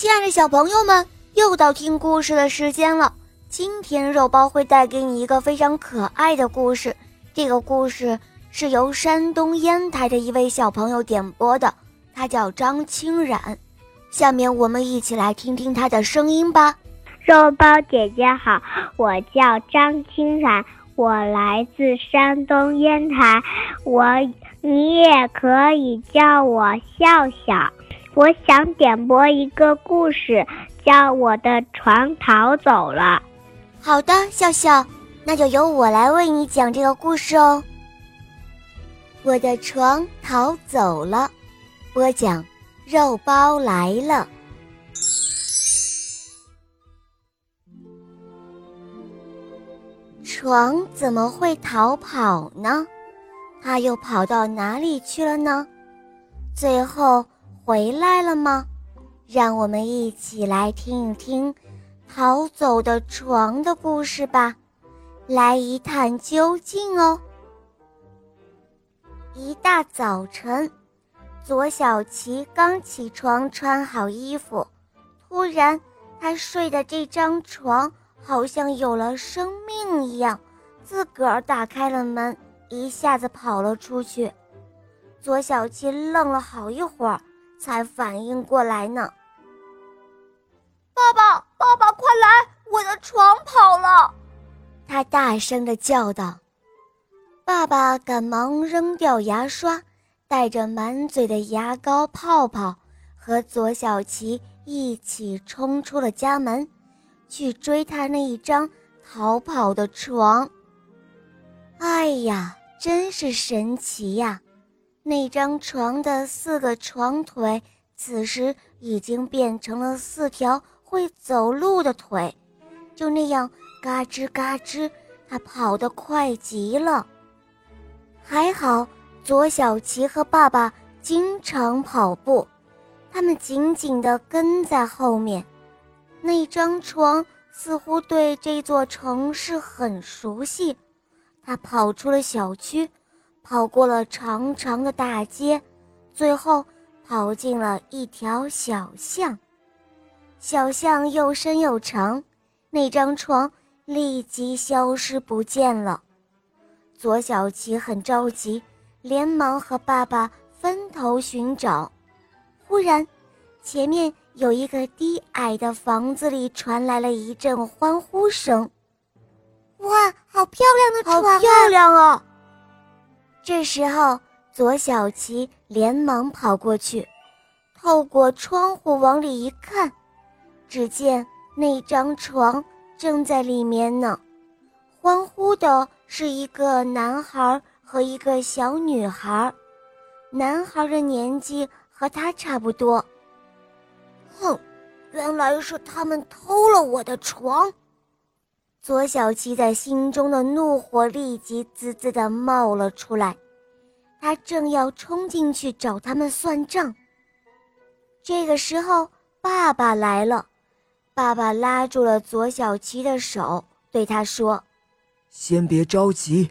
亲爱的小朋友们，又到听故事的时间了。今天肉包会带给你一个非常可爱的故事。这个故事是由山东烟台的一位小朋友点播的，他叫张清冉。下面我们一起来听听他的声音吧。肉包姐姐好，我叫张清冉，我来自山东烟台，我你也可以叫我笑笑。我想点播一个故事，叫《我的床逃走了》。好的，笑笑，那就由我来为你讲这个故事哦。我的床逃走了，播讲肉包来了。床怎么会逃跑呢？它又跑到哪里去了呢？最后。回来了吗？让我们一起来听一听逃走的床的故事吧，来一探究竟哦。一大早晨，左小琪刚起床，穿好衣服，突然他睡的这张床好像有了生命一样，自个儿打开了门，一下子跑了出去。左小琪愣了好一会儿。才反应过来呢！爸爸，爸爸，快来！我的床跑了！他大声的叫道。爸爸赶忙扔掉牙刷，带着满嘴的牙膏泡泡，和左小琪一起冲出了家门，去追他那一张逃跑的床。哎呀，真是神奇呀！那张床的四个床腿，此时已经变成了四条会走路的腿，就那样嘎吱嘎吱，他跑得快极了。还好，左小琪和爸爸经常跑步，他们紧紧地跟在后面。那张床似乎对这座城市很熟悉，他跑出了小区。跑过了长长的大街，最后跑进了一条小巷。小巷又深又长，那张床立即消失不见了。左小琪很着急，连忙和爸爸分头寻找。忽然，前面有一个低矮的房子里传来了一阵欢呼声：“哇，好漂亮的床，好漂亮啊！”这时候，左小琪连忙跑过去，透过窗户往里一看，只见那张床正在里面呢。欢呼的是一个男孩和一个小女孩，男孩的年纪和他差不多。哼，原来是他们偷了我的床！左小七在心中的怒火立即滋滋地冒了出来，他正要冲进去找他们算账。这个时候，爸爸来了，爸爸拉住了左小七的手，对他说：“先别着急，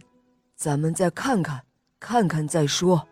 咱们再看看，看看再说。”